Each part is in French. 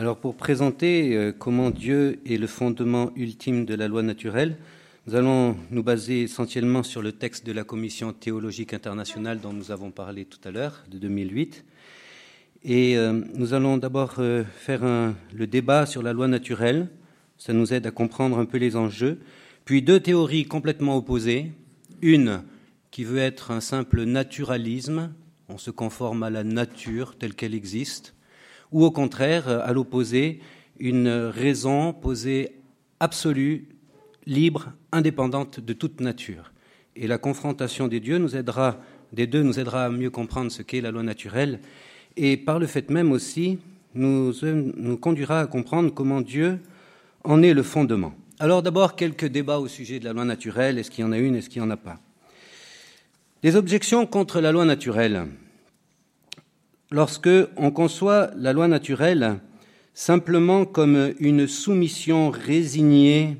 Alors pour présenter euh, comment Dieu est le fondement ultime de la loi naturelle, nous allons nous baser essentiellement sur le texte de la Commission théologique internationale dont nous avons parlé tout à l'heure, de 2008. Et euh, nous allons d'abord euh, faire le débat sur la loi naturelle. Ça nous aide à comprendre un peu les enjeux. Puis deux théories complètement opposées. Une qui veut être un simple naturalisme, on se conforme à la nature telle qu'elle existe ou au contraire, à l'opposé, une raison posée absolue, libre, indépendante de toute nature. Et la confrontation des dieux nous aidera, des deux nous aidera à mieux comprendre ce qu'est la loi naturelle, et par le fait même aussi nous, nous conduira à comprendre comment Dieu en est le fondement. Alors d'abord quelques débats au sujet de la loi naturelle, est-ce qu'il y en a une, est-ce qu'il n'y en a pas? Des objections contre la loi naturelle lorsque on conçoit la loi naturelle simplement comme une soumission résignée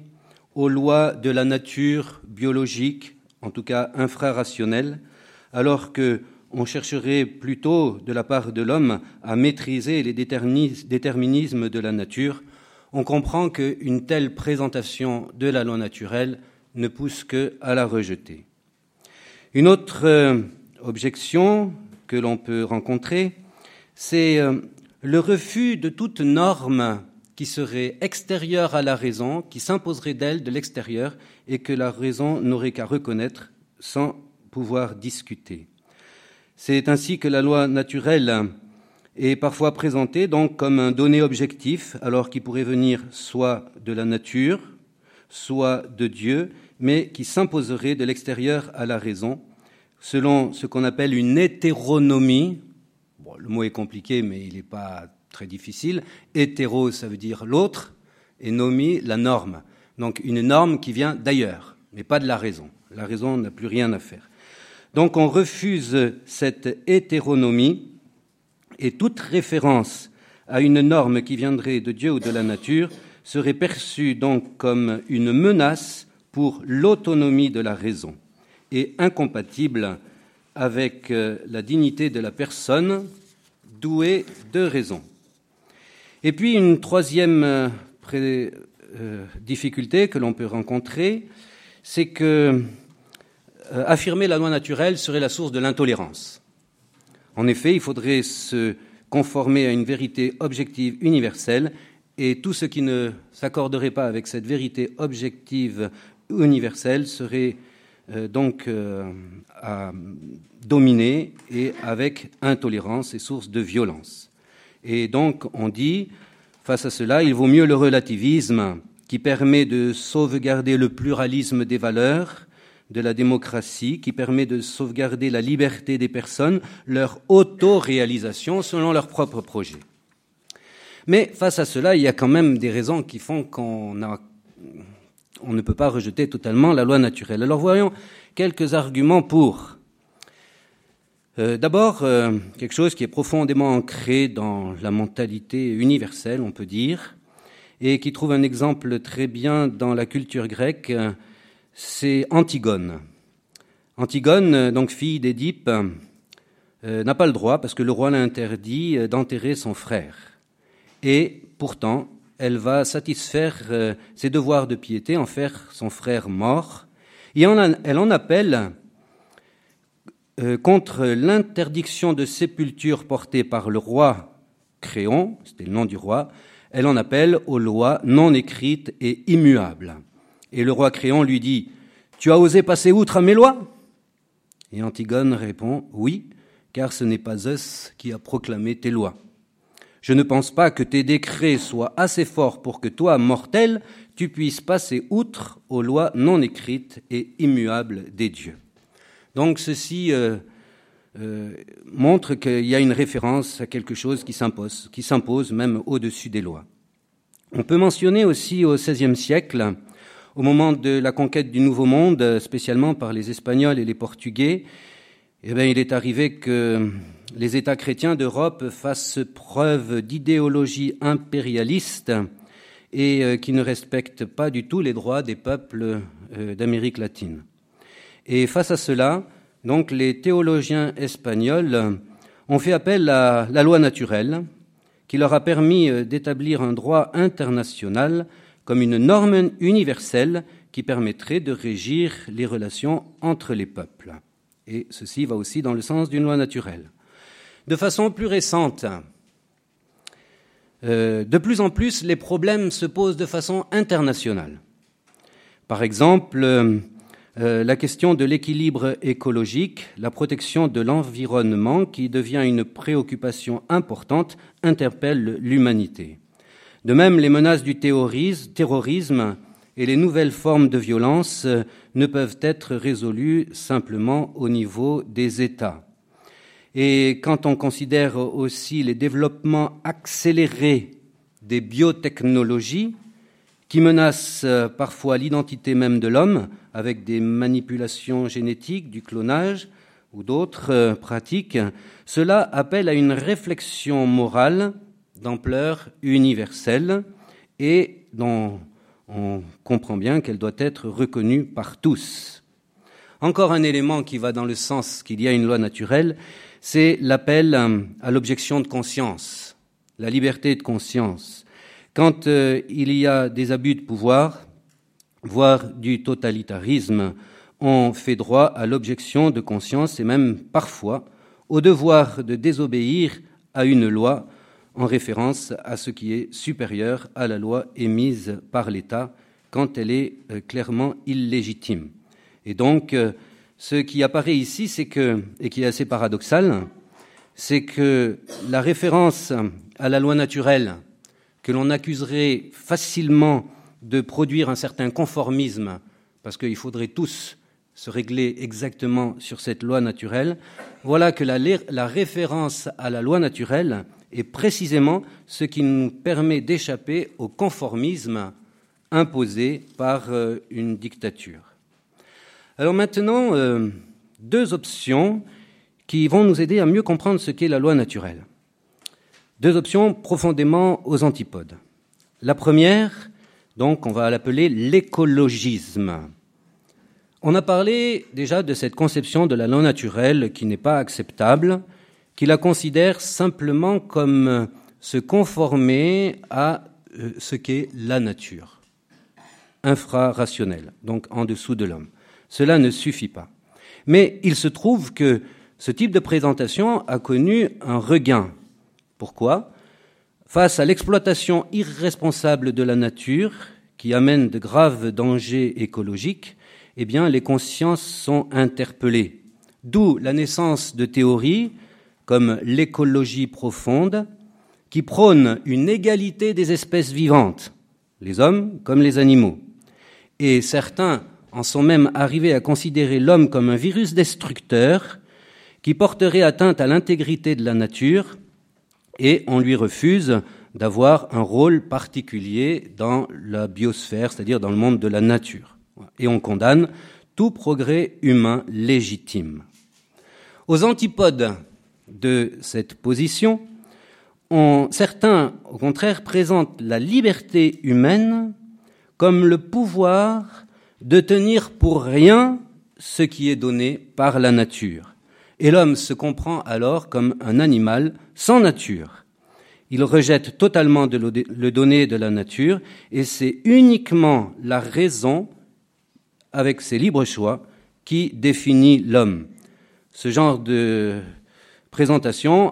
aux lois de la nature biologique, en tout cas infrarationnelle, alors que on chercherait plutôt de la part de l'homme à maîtriser les déterminismes de la nature, on comprend qu'une telle présentation de la loi naturelle ne pousse que à la rejeter. Une autre euh, objection que l'on peut rencontrer, c'est euh, le refus de toute norme qui serait extérieure à la raison, qui s'imposerait d'elle de l'extérieur et que la raison n'aurait qu'à reconnaître sans pouvoir discuter. C'est ainsi que la loi naturelle est parfois présentée donc comme un donné objectif, alors qu'il pourrait venir soit de la nature, soit de Dieu, mais qui s'imposerait de l'extérieur à la raison, selon ce qu'on appelle une hétéronomie. le mot est compliqué, mais il n'est pas très difficile. Hétéro, ça veut dire l'autre, et nomi, la norme. Donc une norme qui vient d'ailleurs, mais pas de la raison. La raison n'a plus rien à faire. Donc on refuse cette hétéronomie et toute référence à une norme qui viendrait de Dieu ou de la nature serait perçue donc comme une menace pour l'autonomie de la raison et incompatible avec euh, la dignité de la personne douée de raison. Et puis une troisième euh, euh, difficulté que l'on peut rencontrer, c'est que affirmer la loi naturelle serait la source de l'intolérance. En effet, il faudrait se conformer à une vérité objective universelle et tout ce qui ne s'accorderait pas avec cette vérité objective universelle serait donc euh, à dominer et avec intolérance et source de violence. Et donc on dit, face à cela, il vaut mieux le relativisme qui permet de sauvegarder le pluralisme des valeurs, de la démocratie, qui permet de sauvegarder la liberté des personnes, leur auto-réalisation selon leurs propres projets. Mais face à cela, il y a quand même des raisons qui font qu'on a on ne peut pas rejeter totalement la loi naturelle. Alors voyons quelques arguments pour. Euh, d'abord, euh, quelque chose qui est profondément ancré dans la mentalité universelle, on peut dire, et qui trouve un exemple très bien dans la culture grecque, c'est Antigone. Antigone, donc fille d'Édipe, euh, n'a pas le droit, parce que le roi l'a interdit, d'enterrer son frère. Et pourtant, elle va satisfaire euh, ses devoirs de piété, en faire son frère mort, et elle en appelle euh, contre l'interdiction de sépulture portée par le roi Créon, c'était le nom du roi, elle en appelle aux lois non écrites et immuables. Et le roi Créon lui dit Tu as osé passer outre à mes lois? Et Antigone répond Oui, car ce n'est pas Zeus qui a proclamé tes lois. Je ne pense pas que tes décrets soient assez forts pour que toi, mortel, tu puisses passer outre aux lois non écrites et immuables des dieux. Donc ceci euh, euh, montre qu'il y a une référence à quelque chose qui s'impose, qui s'impose même au-dessus des lois. On peut mentionner aussi au XVIe siècle, au moment de la conquête du Nouveau Monde, spécialement par les Espagnols et les Portugais, eh bien, il est arrivé que les États chrétiens d'Europe fassent preuve d'idéologie impérialiste et euh, qui ne respectent pas du tout les droits des peuples euh, d'Amérique latine. Et face à cela, donc, les théologiens espagnols ont fait appel à la loi naturelle, qui leur a permis euh, d'établir un droit international comme une norme universelle qui permettrait de régir les relations entre les peuples. Et ceci va aussi dans le sens d'une loi naturelle. De façon plus récente, euh, de plus en plus, les problèmes se posent de façon internationale. Par exemple, euh, euh, la question de l'équilibre écologique, la protection de l'environnement, qui devient une préoccupation importante, interpelle l'humanité. De même, les menaces du terrorisme et les nouvelles formes de violence euh, ne peuvent être résolues simplement au niveau des États. Et quand on considère aussi les développements accélérés des biotechnologies, qui menacent euh, parfois l'identité même de l'homme avec des manipulations génétiques, du clonage ou d'autres euh, pratiques, cela appelle à une réflexion morale d'ampleur universelle et dont on comprend bien qu'elle doit être reconnue par tous. Encore un élément qui va dans le sens qu'il y a une loi naturelle, c'est l'appel euh, à l'objection de conscience, la liberté de conscience. Quand euh, il y a des abus de pouvoir, voire du totalitarisme, on fait droit à l'objection de conscience et même parfois au devoir de désobéir à une loi en référence à ce qui est supérieur à la loi émise par l'État quand elle est euh, clairement illégitime. Et donc, euh, ce qui apparaît ici, c'est que, et qui est assez paradoxal, c'est que la référence à la loi naturelle que l'on accuserait facilement de produire un certain conformisme, parce qu'il faudrait tous se régler exactement sur cette loi naturelle, voilà que la, la, référence à la loi naturelle est précisément ce qui nous permet d'échapper au conformisme imposé par euh, une dictature. Alors maintenant, euh, deux options qui vont nous aider à mieux comprendre ce qu'est la loi naturelle. Deux options profondément aux antipodes. La première, donc, on va l'appeler l'écologisme. On a parlé déjà de cette conception de la loi naturelle qui n'est pas acceptable, qui la considère simplement comme se conformer à euh, ce qu'est la nature, infrarationnelle, donc en dessous de l'homme. Cela ne suffit pas. Mais il se trouve que ce type de présentation a connu un regain pourquoi? Face à l'exploitation irresponsable de la nature, qui amène de graves dangers écologiques, eh bien, les consciences sont interpellées. D'où la naissance de théories comme l'écologie profonde, qui prônent une égalité des espèces vivantes, les hommes comme les animaux. Et certains en sont même arrivés à considérer l'homme comme un virus destructeur qui porterait atteinte à l'intégrité de la nature et on lui refuse d'avoir un rôle particulier dans la biosphère, c'est-à-dire dans le monde de la nature. Et on condamne tout progrès humain légitime. Aux antipodes de cette position, certains, au contraire, présentent la liberté humaine comme le pouvoir de tenir pour rien ce qui est donné par la nature. Et l'homme se comprend alors comme un animal sans nature. Il rejette totalement le donné de la nature et c'est uniquement la raison, avec ses libres choix, qui définit l'homme. Ce genre de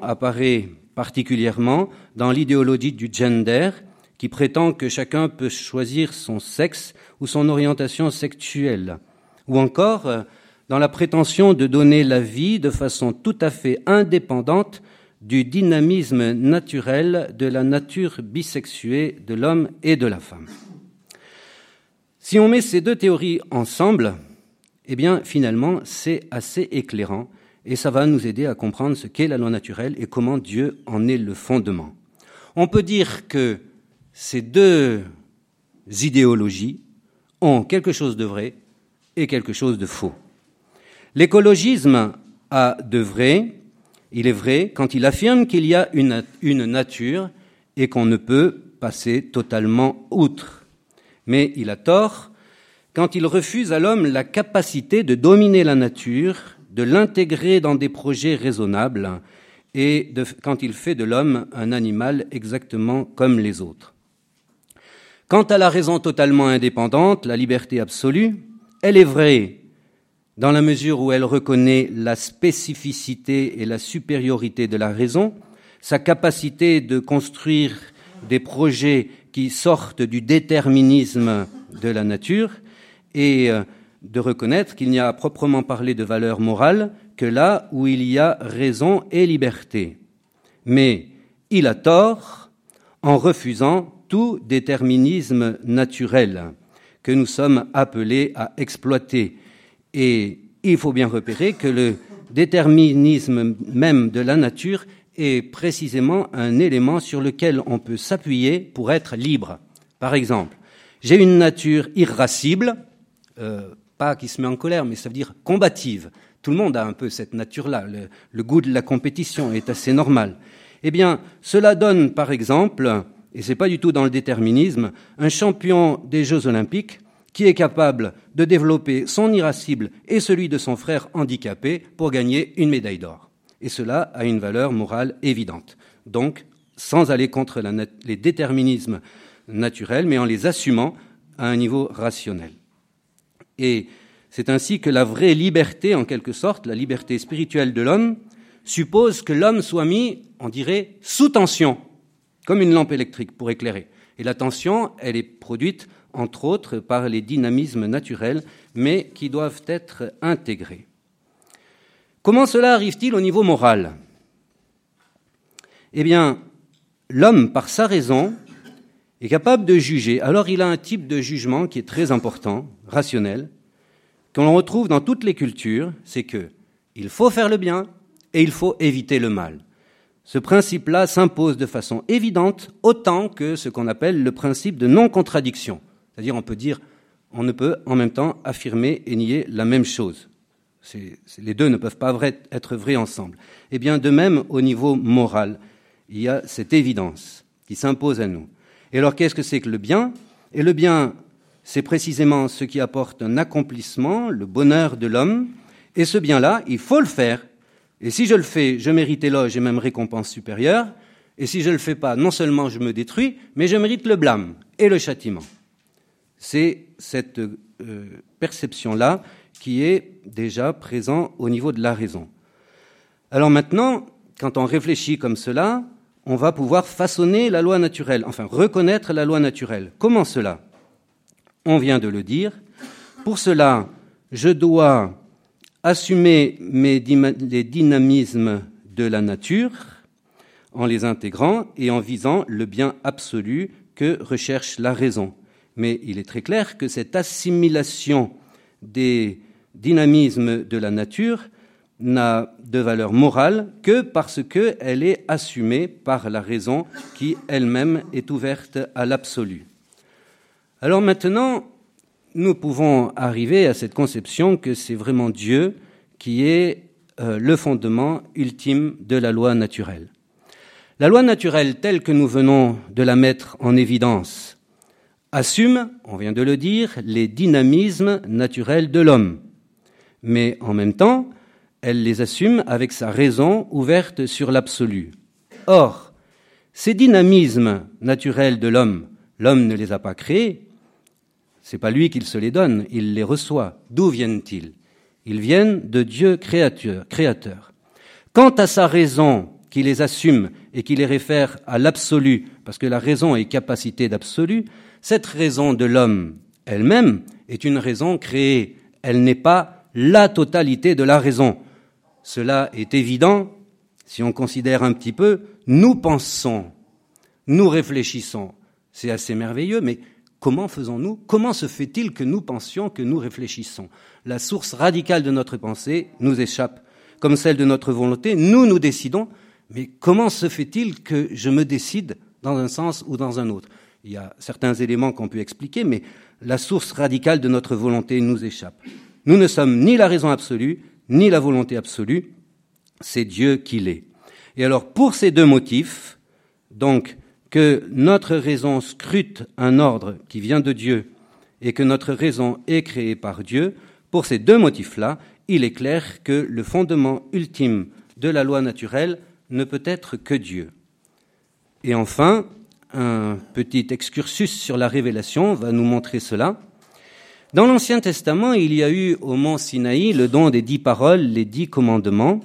apparaît particulièrement dans l'idéologie du gender, qui prétend que chacun peut choisir son sexe ou son orientation sexuelle, ou encore dans la prétention de donner la vie de façon tout à fait indépendante du dynamisme naturel de la nature bisexuée de l'homme et de la femme. Si on met ces deux théories ensemble, eh bien finalement c'est assez éclairant et ça va nous aider à comprendre ce qu'est la loi naturelle et comment Dieu en est le fondement. On peut dire que ces deux idéologies ont quelque chose de vrai et quelque chose de faux. L'écologisme a de vrai, il est vrai, quand il affirme qu'il y a une, nature et qu'on ne peut passer totalement outre. Mais il a tort quand il refuse à l'homme la capacité de dominer la nature, de l'intégrer dans des projets raisonnables et quand il fait de l'homme un animal exactement comme les autres. Quant à la raison totalement indépendante, la liberté absolue, elle est vraie dans la mesure où elle reconnaît la spécificité et la supériorité de la raison, sa capacité de construire des projets qui sortent du déterminisme de la nature et euh, de reconnaître qu'il n'y a à proprement parler de valeur morale que là où il y a raison et liberté. Mais il a tort en refusant tout déterminisme naturel que nous sommes appelés à exploiter. Et il faut bien repérer que le déterminisme même de la nature est précisément un élément sur lequel on peut s'appuyer pour être libre. Par exemple, j'ai une nature irascible, euh, pas qui se met en colère, mais ça veut dire combative. Tout le monde a un peu cette nature-là. Le, le, goût de la compétition est assez normal. Eh bien, cela donne, par exemple, et c'est pas du tout dans le déterminisme, un champion des Jeux olympiques qui est capable de développer son irascible et celui de son frère handicapé pour gagner une médaille d'or. Et cela a une valeur morale évidente. Donc, sans aller contre les déterminismes naturels, mais en les assumant à un niveau rationnel. Et c'est ainsi que la vraie liberté, en quelque sorte, la liberté spirituelle de l'homme, suppose que l'homme soit mis, on dirait, sous tension, comme une lampe électrique pour éclairer. Et la tension, elle est produite, entre autres, par les dynamismes naturels, mais qui doivent être intégrés. Comment cela arrive-t-il au niveau moral? Eh bien, l'homme, par sa raison, est capable de juger. Alors il a un type de jugement qui est très important, rationnel, qu'on retrouve dans toutes les cultures, c'est que il faut faire le bien et il faut éviter le mal. Ce principe-là s'impose de façon évidente autant que ce qu'on appelle le principe de non-contradiction. C'est-à-dire on peut dire, on ne peut en même temps affirmer et nier la même chose. les deux ne peuvent pas être vrais ensemble. Eh bien, de même, au niveau moral, il y a cette évidence qui s'impose à nous. Et alors, qu'est-ce que c'est que le bien? Et le bien, c'est précisément ce qui apporte un accomplissement, le bonheur de l'homme. Et ce bien-là, il faut le faire. Et si je le fais, je mérite éloge et même récompense supérieure. Et si je ne le fais pas, non seulement je me détruis, mais je mérite le blâme et le châtiment. C'est cette euh, perception-là qui est déjà présente au niveau de la raison. Alors maintenant, quand on réfléchit comme cela, on va pouvoir façonner la loi naturelle, enfin reconnaître la loi naturelle. Comment cela? On vient de le dire. Pour cela, je dois assumer les dynamismes de la nature en les intégrant et en visant le bien absolu que recherche la raison. Mais il est très clair que cette assimilation des dynamismes de la nature n'a de valeur morale que parce qu'elle est assumée par la raison qui elle-même est ouverte à l'absolu. Alors maintenant, nous pouvons arriver à cette conception que c'est vraiment Dieu qui est euh, le fondement ultime de la loi naturelle. La loi naturelle telle que nous venons de la mettre en évidence assume, on vient de le dire, les dynamismes naturels de l'homme. Mais en même temps, elle les assume avec sa raison ouverte sur l'absolu. Or, ces dynamismes naturels de l'homme, l'homme ne les a pas créés, c'est pas lui qui se les donne, il les reçoit. D'où viennent-ils? Ils viennent de Dieu créateur, créateur. Quant à sa raison qui les assume et qui les réfère à l'absolu, parce que la raison est capacité d'absolu, cette raison de l'homme elle-même est une raison créée. Elle n'est pas la totalité de la raison. Cela est évident si on considère un petit peu, nous pensons, nous réfléchissons. C'est assez merveilleux, mais comment faisons-nous Comment se fait-il que nous pensions, que nous réfléchissons? La source radicale de notre pensée nous échappe, comme celle de notre volonté. Nous, nous décidons, mais comment se fait-il que je me décide dans un sens ou dans un autre? Il y a certains éléments qu'on peut expliquer, mais la source radicale de notre volonté nous échappe. Nous ne sommes ni la raison absolue, ni la volonté absolue, c'est Dieu qui l'est. Et alors, pour ces deux motifs, donc, que notre raison scrute un ordre qui vient de Dieu et que notre raison est créée par Dieu, pour ces deux motifs-là, il est clair que le fondement ultime de la loi naturelle ne peut être que Dieu. Et enfin, un petit excursus sur la révélation va nous montrer cela. Dans l'Ancien Testament, il y a eu au mont Sinaï le don des dix paroles, les dix commandements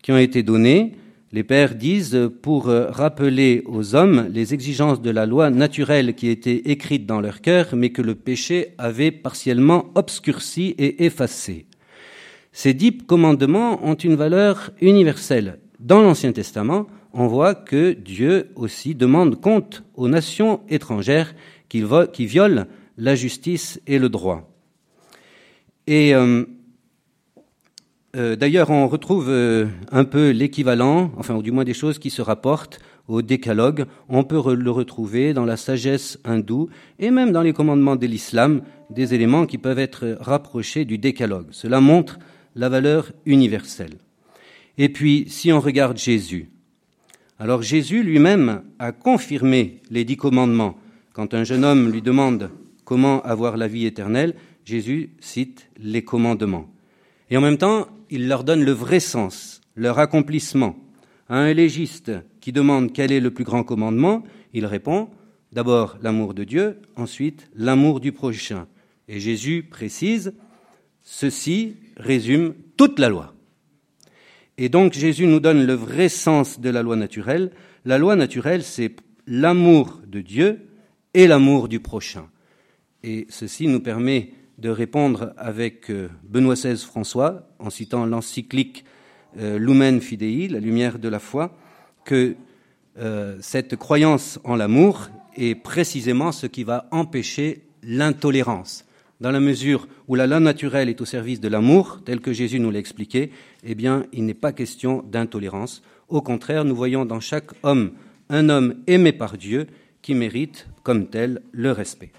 qui ont été donnés. Les pères disent pour rappeler aux hommes les exigences de la loi naturelle qui étaient écrites dans leur cœur, mais que le péché avait partiellement obscurci et effacé. Ces dix commandements ont une valeur universelle. Dans l'Ancien Testament, on voit que Dieu aussi demande compte aux nations étrangères qui, violent la justice et le droit. Et euh, euh, d'ailleurs, on retrouve euh, un peu l'équivalent, enfin, ou du moins des choses qui se rapportent au décalogue. On peut le retrouver dans la sagesse hindoue et même dans les commandements de l'islam, des éléments qui peuvent être rapprochés du décalogue. Cela montre la valeur universelle. Et puis, si on regarde Jésus, alors Jésus lui-même a confirmé les dix commandements. Quand un jeune homme lui demande comment avoir la vie éternelle, Jésus cite les commandements. Et en même temps, il leur donne le vrai sens, leur accomplissement. À un légiste qui demande quel est le plus grand commandement, il répond d'abord l'amour de Dieu, ensuite l'amour du prochain. Et Jésus précise, ceci résume toute la loi. Et donc Jésus nous donne le vrai sens de la loi naturelle. La loi naturelle, c'est l'amour de Dieu et l'amour du prochain. Et ceci nous permet de répondre avec euh, Benoît XVI François, en citant l'encyclique euh, Lumen Fidei, la lumière de la foi, que euh, cette croyance en l'amour est précisément ce qui va empêcher l'intolérance. Dans la mesure où la loi naturelle est au service de l'amour, tel que Jésus nous l'a expliqué, eh bien, il n'est pas question d'intolérance. Au contraire, nous voyons dans chaque homme un homme aimé par Dieu qui mérite, comme tel, le respect.